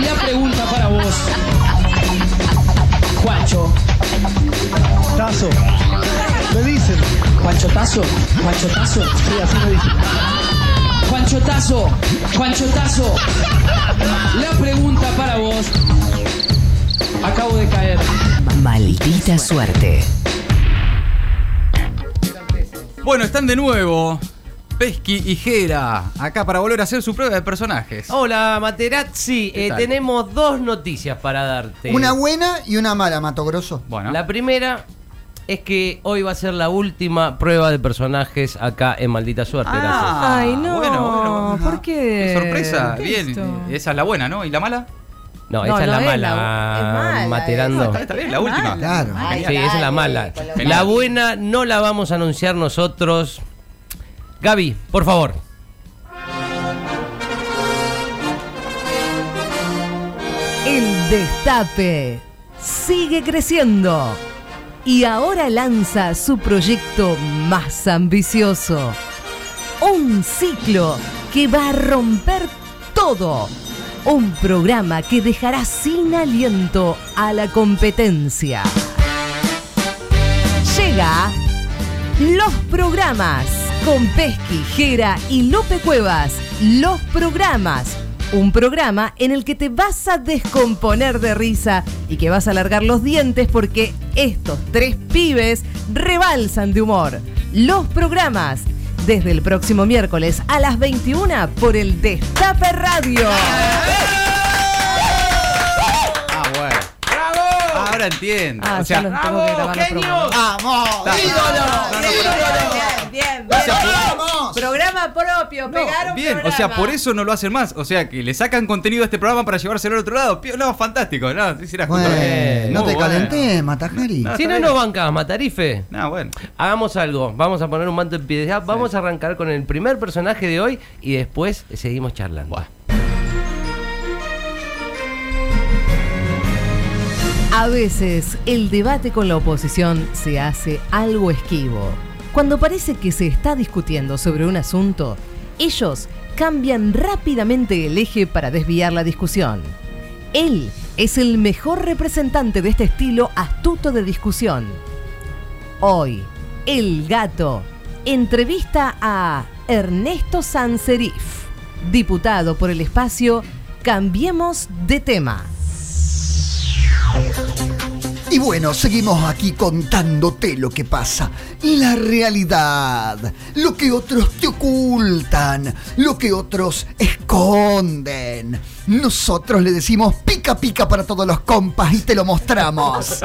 La pregunta para vos. Juancho. Tazo. Me dicen. Juancho Tazo. Juancho Tazo. Sí, así me dicen. Juancho Tazo. Juancho Tazo. La pregunta para vos. Acabo de caer. Maldita suerte. Bueno, están de nuevo. Pesky y Jera, acá para volver a hacer su prueba de personajes. Hola, Materazzi. ¿Qué Eh, tenemos dos noticias para darte. Una buena y una mala, Mato Grosso. Bueno, La primera es que hoy va a ser la última prueba de personajes acá en Maldita Suerte. gracias. Ah, Ay, no. bueno, bueno. ¿Por qué? qué sorpresa. ¿Qué Bien, esto? esa es la buena, ¿no? ¿Y la mala? No, No, esa es no la es mala, la- es mala, Materando. No, está, está bien, la última. Claro. Ay, Sí, esa es la mala. La buena no la vamos a anunciar nosotros. Gaby, por favor. El destape sigue creciendo y ahora lanza su proyecto más ambicioso. Un ciclo que va a romper todo. Un programa que dejará sin aliento a la competencia. Llega los programas con Pesqui, Jera y Lope Cuevas. Los programas. Un programa en el que te vas a descomponer de risa y que vas a alargar los dientes porque estos tres pibes rebalsan de humor. Los programas. Desde el próximo miércoles a las 21 por el Destape Radio. Ah, bueno. ¡Bravo! Ahora entiendo. Ah, o sea, ya los tengo que grabar los programas. ¡Vamos! ¡Ídolo! No, no, ¡Ídolo! Bien, bien, O sea, bien. ¡Vamos! Programa propio, no, pegaron bien, o sea, por eso no lo hacen más. O sea, que le sacan contenido a este programa para llevárselo al otro lado. Pío, No, fantástico. No, Bueno, bien. no te bueno. calenté, Matajari. No. Si no nos bancas, Matarife. No, bueno. Hagamos algo, vamos a poner un manto en piedad, vamos a arrancar con el primer personaje de hoy y después seguimos charlando. Buah. A veces el debate con la oposición se hace algo esquivo. Cuando parece que se está discutiendo sobre un asunto, ellos cambian rápidamente el eje para desviar la discusión. Él es el mejor representante de este estilo astuto de discusión. Hoy, el gato entrevista a Ernesto Sanserif, diputado por el espacio Cambiemos de tema. Y bueno, seguimos aquí contándote lo que pasa. La realidad. Lo que otros te ocultan. Lo que otros esconden. Nosotros le decimos pica pica para todos los compas y te lo mostramos.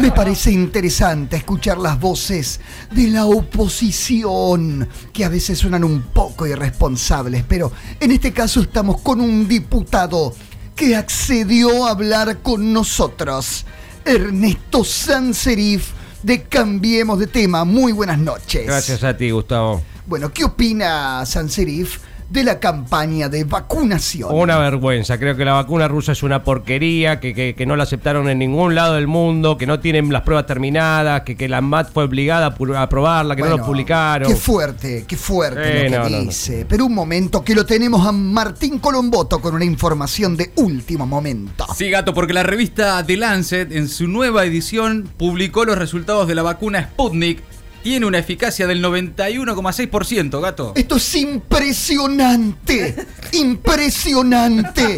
Me parece interesante escuchar las voces de la oposición, que a veces suenan un poco irresponsables, pero en este caso estamos con un diputado que accedió a hablar con nosotros. Ernesto Sanserif de Cambiemos de Tema. Muy buenas noches. Gracias a ti, Gustavo. Bueno, ¿qué opina Sanserif de la campaña de vacunación? Una vergüenza, creo que la vacuna rusa es una porquería, que, que- que no la aceptaron en ningún lado del mundo, que no tienen las pruebas terminadas, que, que la MAT fue obligada a aprobarla, que no lo publicaron. Qué fuerte, qué fuerte Eh, lo que no, no, no. dice. Pero un momento que lo tenemos a Martín Colomboto con una información de último momento. Sí, gato, porque la revista The Lancet, en su nueva edición, publicó los resultados de la vacuna Sputnik. Tiene una eficacia del 91,6%, gato. Esto es impresionante, impresionante.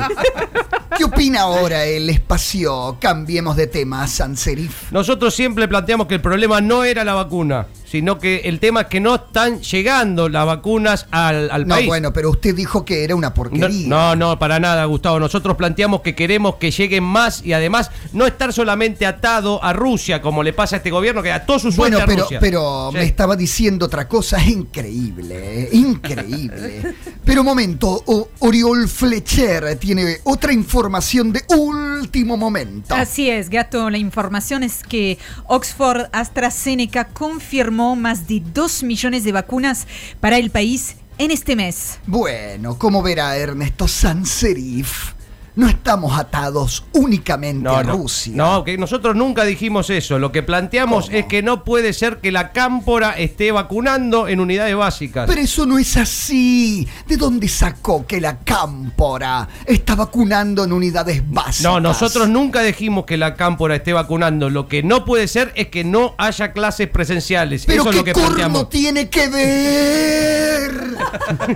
¿Qué opina ahora el espacio? Cambiemos de tema, Sanserif. Nosotros siempre planteamos que el problema no era la vacuna, sino que el tema es que no están llegando las vacunas al, al No, país. bueno, pero usted dijo que era una porquería. no, no, para nada, Gustavo. Nosotros planteamos que queremos que lleguen más y además no estar solamente atado a Rusia, como le pasa a este gobierno, que ató su suerte Bueno, a pero, Rusia. pero Sí. me estaba diciendo otra cosa increíble, eh, increíble. pero un momento, o- Oriol Fletcher tiene otra información de último momento. Así es, Gato. La información es que Oxford AstraZeneca confirmó más de 2 millones de vacunas para el país en este mes. Bueno, como verá Ernesto Sanserif, no estamos atados únicamente No, a no, Rusia. no, que nosotros nunca dijimos eso. Lo que planteamos ¿Cómo? es que no puede ser que la cámpora esté vacunando en unidades básicas. Pero eso no es así. ¿De dónde sacó que la cámpora está vacunando en unidades básicas? No, nosotros nunca dijimos que la cámpora esté vacunando. Lo que no puede ser es que no haya clases presenciales. Pero eso es ¿qué lo que corno planteamos. tiene que ver?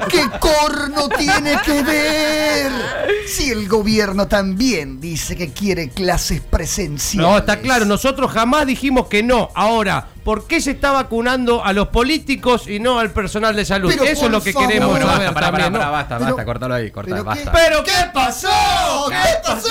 ¿Qué corno tiene que ver? Si el gobierno también dice que quiere clases presenciales. No, está claro, nosotros jamás dijimos que no. Ahora, ¿por qué se está vacunando a los políticos y no al personal de salud? Pero Eso es lo que favor. queremos Bueno, basta, pará, pará, también, pará, ¿no? basta, Pero- basta, cortalo ahí, cortalo, ¿Pero basta. qué? Pero ¿Qué pasó? ¿Qué pasó?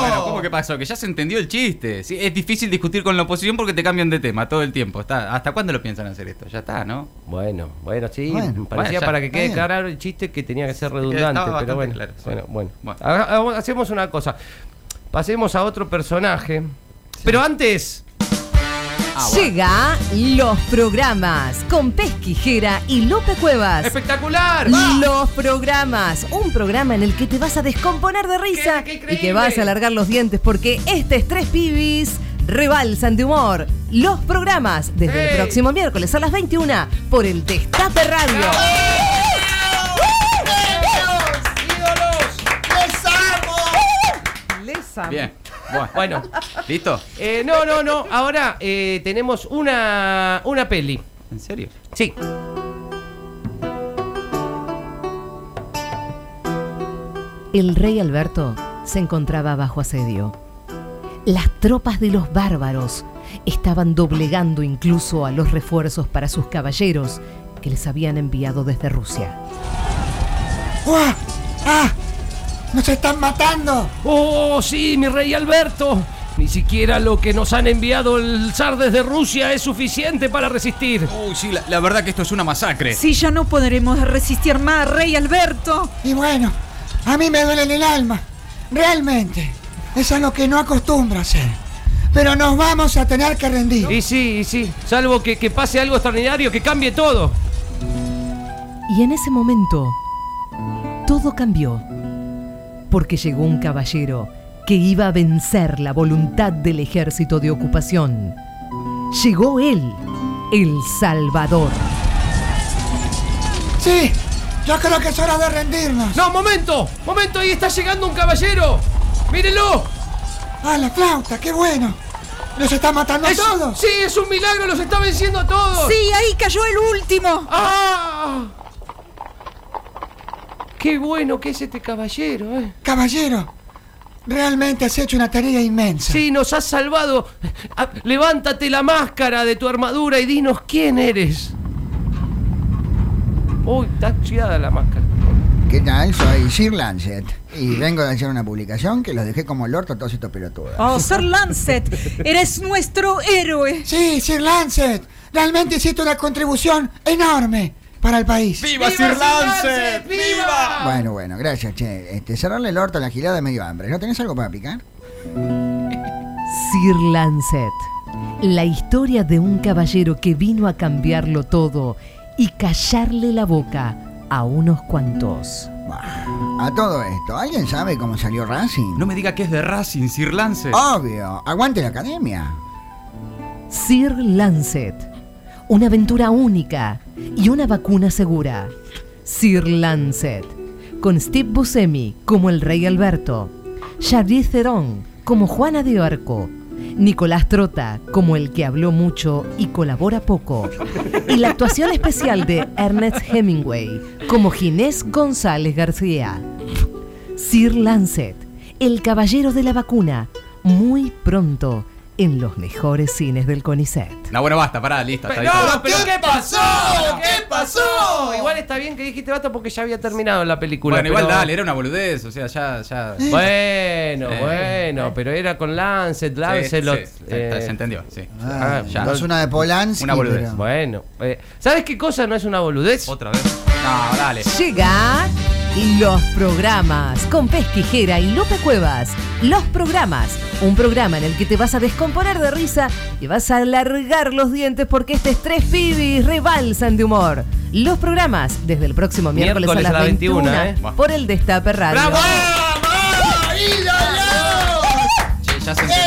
Bueno, ¿cómo que pasó? Que ya se entendió el chiste. Sí, es difícil discutir con la oposición porque te cambian de tema todo el tiempo. Está, ¿Hasta cuándo lo piensan hacer esto? Ya está, ¿no? Bueno, bueno, sí, Bueno, parecía bueno, ya, para que quede claro el chiste que tenía que ser redundante, pero bueno, claro, sí. bueno, bueno. Hacemos una cosa, pasemos a otro personaje, pero antes, Ah, bueno. Llega los programas con Pesquijera y Lupe Cuevas. espectacular. Los programas, un programa en el que te vas a descomponer de risa ¡Qué- qué y que vas a alargar los dientes porque este es Tres Pibis rebalsan de humor. Los programas desde el ¡Ey! próximo miércoles a las 21 por el Destape Radio. Les amo. Bien. Bueno. Bueno, ¿Listo? eh, no, no, no, ahora eh, tenemos una, una peli. ¿En serio? Sí. El rey Alberto se encontraba bajo asedio. Las tropas de los bárbaros estaban doblegando incluso a los refuerzos para sus caballeros que les habían enviado desde Rusia. ¡Uah! ¡Ah! ¡Nos están matando! Oh, sí, mi rey Alberto. Ni siquiera lo que nos han enviado el zar desde Rusia es suficiente para resistir. Uy, sí, la, la verdad que esto es una masacre. Si ya no podremos resistir más, Rey Alberto. Y bueno, a mí me duele en el alma. Realmente. Es algo que no acostumbro a hacer. Pero nos vamos a tener que rendir. Y sí, y sí, salvo que, que pase algo extraordinario, que cambie todo. Y en ese momento, todo cambió. Porque llegó un caballero que iba a vencer la voluntad del ejército de ocupación. Llegó él, el Salvador. Sí, yo creo que es hora de rendirnos. No, momento, momento, ahí está llegando un caballero. Mírenlo. ¡Ah, la flauta! ¡Qué bueno! ¡Nos está matando a todos! Sí, es un milagro, los está venciendo a todos. Sí, ahí cayó el último. ¡Ah! Qué bueno que es este caballero, ¿eh? Caballero, realmente has hecho una tarea inmensa. Sí, nos has salvado. Ah, Levántate la máscara de tu armadura y dinos quién eres. Uy, está oxidada la máscara. ¿Qué tal? Soy Sir Lancet y vengo de hacer una publicación que los dejé como el orto a todos estos pelotudos. Oh, Sir Lancet, eres nuestro héroe. Sí, Sir Lancet, realmente hiciste una contribución enorme para el país. ¡Viva, Sir Lancet! ¡Viva! Bueno, bueno, gracias, che. Este, cerrarle el orto a la gilada de medio hambre. ¿No tenés algo para picar? Sir Lancet, la historia de un caballero que vino a cambiarlo todo y callarle la boca a unos cuantos. A todo esto, ¿alguien sabe cómo salió Racing? No me diga que es de Racing, Sir Lance. Obvio, aguante la academia. Sir Lancet, una aventura única y una vacuna segura. Sir Lancet, con Steve Buscemi como el Rey Alberto, Charlize Theron como Juana de Arco, Nicolás Trota como el que habló mucho y colabora poco, y la actuación especial de Ernest Hemingway como Ginés González García. Sir Lancet, el caballero de la vacuna, muy pronto en los mejores cines del CONICET. No, bueno, basta, pará, listo. Hasta ahí No, está. pero ¿qué pasó? ¿Qué pasó? Igual está bien que dijiste basta porque ya había terminado la película. Bueno, igual pero- dale, era una boludez, o sea, ya, ya. Bueno, Eh. bueno, pero era con Lancet, Lancelot. sí, se- eh, se entendió, sí. Ah, ya. no es una de Polanski. Una boludez. pero- Bueno, eh, ¿sabes qué cosa no es una boludez? Otra vez. No, dale. Llega los programas con Pesquijera y Lupe Cuevas. Los programas, un programa en el que te vas a descomponer de risa y vas a alargar los dientes porque este es tres pibis rebalsan de humor. Los programas desde el próximo miércoles, Miércoles a las 21, 21, ¿eh? por el Destape Radio. ¡Bravo! ¡Vamos!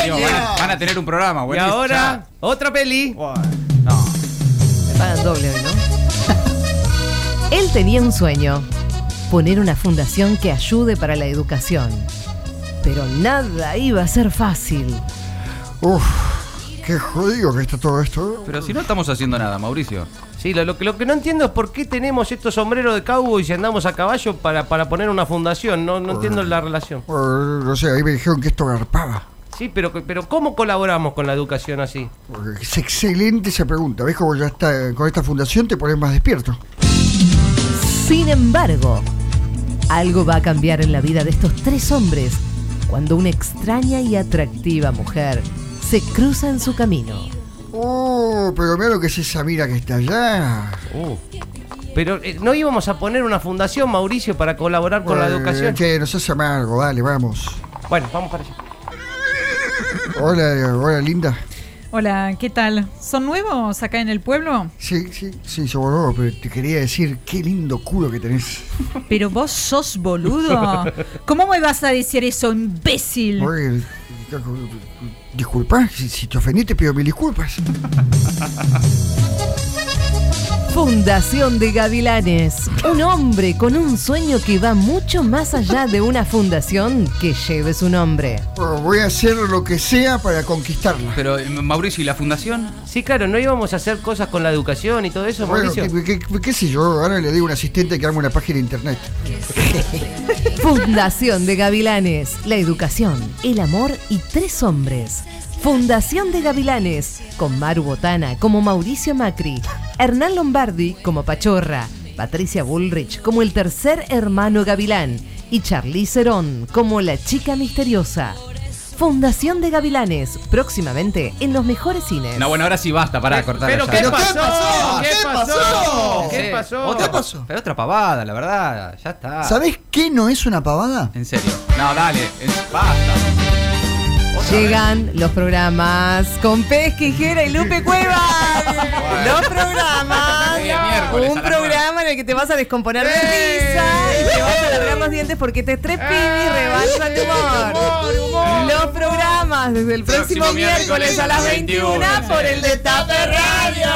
Dios, van, a, van a tener un programa, Y buenísimo. ahora, otra peli. Ya. No. Me pagan doble hoy, ¿no? Él tenía un sueño, poner una fundación que ayude para la educación. Pero nada iba a ser fácil. Uf, qué jodido que está todo esto. Pero si no estamos haciendo nada, Mauricio. Sí, lo, lo que, lo que no entiendo es por qué tenemos estos sombreros de cowboy y andamos a caballo para, para poner una fundación. No, no entiendo la relación. Eh, no sé, ahí me dijeron que esto garpaba. Sí, pero, pero ¿cómo colaboramos con la educación así? Es excelente esa pregunta. ¿Ves cómo ya está con esta fundación te pones más despierto? Sin embargo, algo va a cambiar en la vida de estos tres hombres cuando una extraña y atractiva mujer se cruza en su camino. Oh, pero mira lo que es esa mira que está allá. Uh. Pero eh, no íbamos a poner una fundación, Mauricio, para colaborar con la Eh, educación. Che, nos hace amargo, dale, vamos. Bueno, vamos para allá. Hola, hola, linda. Hola, ¿qué tal? ¿Son nuevos acá en el pueblo? Sí, sí, sí, somos nuevos, pero te quería decir qué lindo culo que tenés. Pero vos sos boludo. ¿Cómo me vas a decir eso, imbécil? Oye, disculpa, si, si te ofendí te pido mil disculpas. Fundación de Gavilanes. Un hombre con un sueño que va mucho más allá de una fundación que lleve su nombre. Bueno, voy a hacer lo que sea para conquistarla. Pero, eh, Mauricio, ¿y la fundación? Sí, claro, no íbamos a hacer cosas con la educación y todo eso, Bueno, Mauricio. ¿qué, qué- qué sé yo? Ahora le digo a un asistente que arme una página de internet. Fundación de Gavilanes. La educación, el amor y tres hombres. Fundación de Gavilanes. Con Maru Botana como Mauricio Macri. Hernán Lombardi como Pachorra. Patricia Bullrich como el tercer hermano Gavilán. Y Charlize Cerón como la chica misteriosa. Fundación de Gavilanes. Próximamente en los mejores cines. No, bueno, ahora sí basta, pará, cortar. ¿Pero qué pasó? ¿Qué pasó? ¿Qué pasó? Otra, ¿Qué pasó? Pero otra pavada, la verdad. Ya está. ¿Sabés qué no es una pavada? En serio. No, dale. Basta. Llegan los programas con Pesquijera y Lupe Cuevas. los programas. Un programa en el que te vas a descomponer de risa y te vas a alargar los dientes porque te estrepini y rebalsa tu humor. Los programas desde el próximo miércoles a las 21 por el Destape Radio.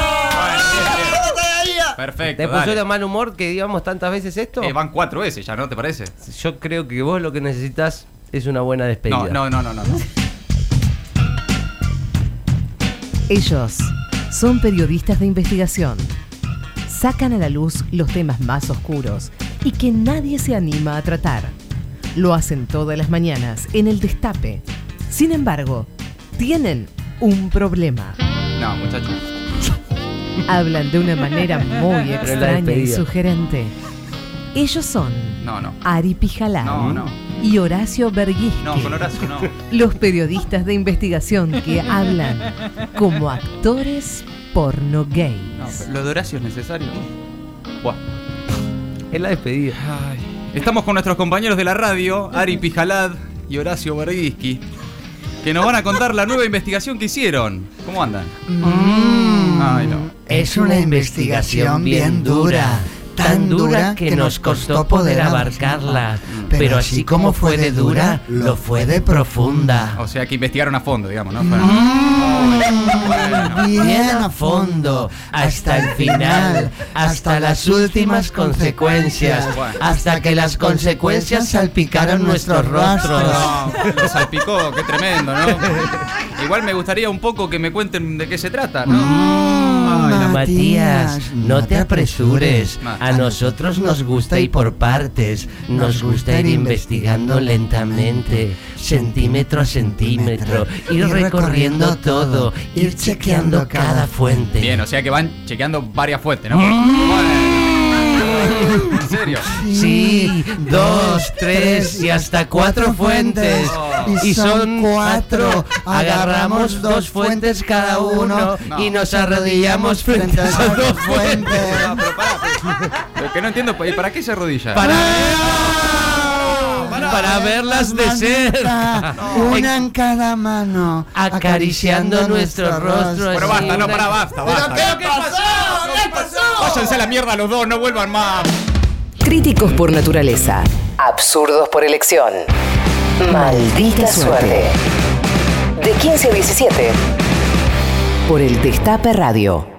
Perfecto. ¿Te puso de mal humor que digamos tantas veces esto? Eh, van cuatro veces ya, ¿no te parece? Yo creo que vos lo que necesitas es una buena despedida. No, no, no, no, no. Ellos son periodistas de investigación. Sacan a la luz los temas más oscuros y que nadie se anima a tratar. Lo hacen todas las mañanas en el destape. Sin embargo, tienen un problema. No, muchachos. Hablan de una manera muy extraña y sugerente. Ellos son No, no. Ari Pijalán No, no. y Horacio Berguisky. No, con Horacio no. Los periodistas de investigación que hablan como actores porno gays. No, pero lo de Horacio es necesario. Buah. Es la despedida. Ay. Estamos con nuestros compañeros de la radio, Ari Pijalad y Horacio Berguisky, que nos van a contar la nueva investigación que hicieron. ¿Cómo andan? Ay, no. Es una investigación bien dura. Tan dura que nos costó poder abarcarla. Pero así como fue de dura, lo fue de profunda. O sea que investigaron a fondo, digamos, ¿no? Bien a fondo, hasta el final, hasta las últimas consecuencias, hasta que las consecuencias salpicaron nuestros rostros. No, lo salpicó, qué tremendo, ¿no? Igual me gustaría un poco que me cuenten de qué se trata, ¿no? La- Matías, no te apresures. A nosotros nos gusta ir por partes. Nos gusta ir investigando lentamente, centímetro a centímetro, ir recorriendo todo, ir chequeando cada fuente. Bien, o sea que van chequeando varias fuentes, ¿no? Bueno. ¿En serio? Sí, dos, tres y hasta cuatro fuentes. Y son cuatro. Agarramos dos fuentes cada uno y nos arrodillamos frente a esas dos fuentes. No, pero pará, pero- Lo que no entiendo, ¿y ¿para qué se arrodilla? Para, para verlas de cerca. Una en cada mano, acariciando nuestros rostros. Pero basta, no, pará, basta, basta. qué pasó? ¿Qué pasó? Váyanse a la mierda los dos, no vuelvan más. Críticos por naturaleza. Absurdos por elección. Maldita suerte. De 15 a 17. Por el Destape Radio.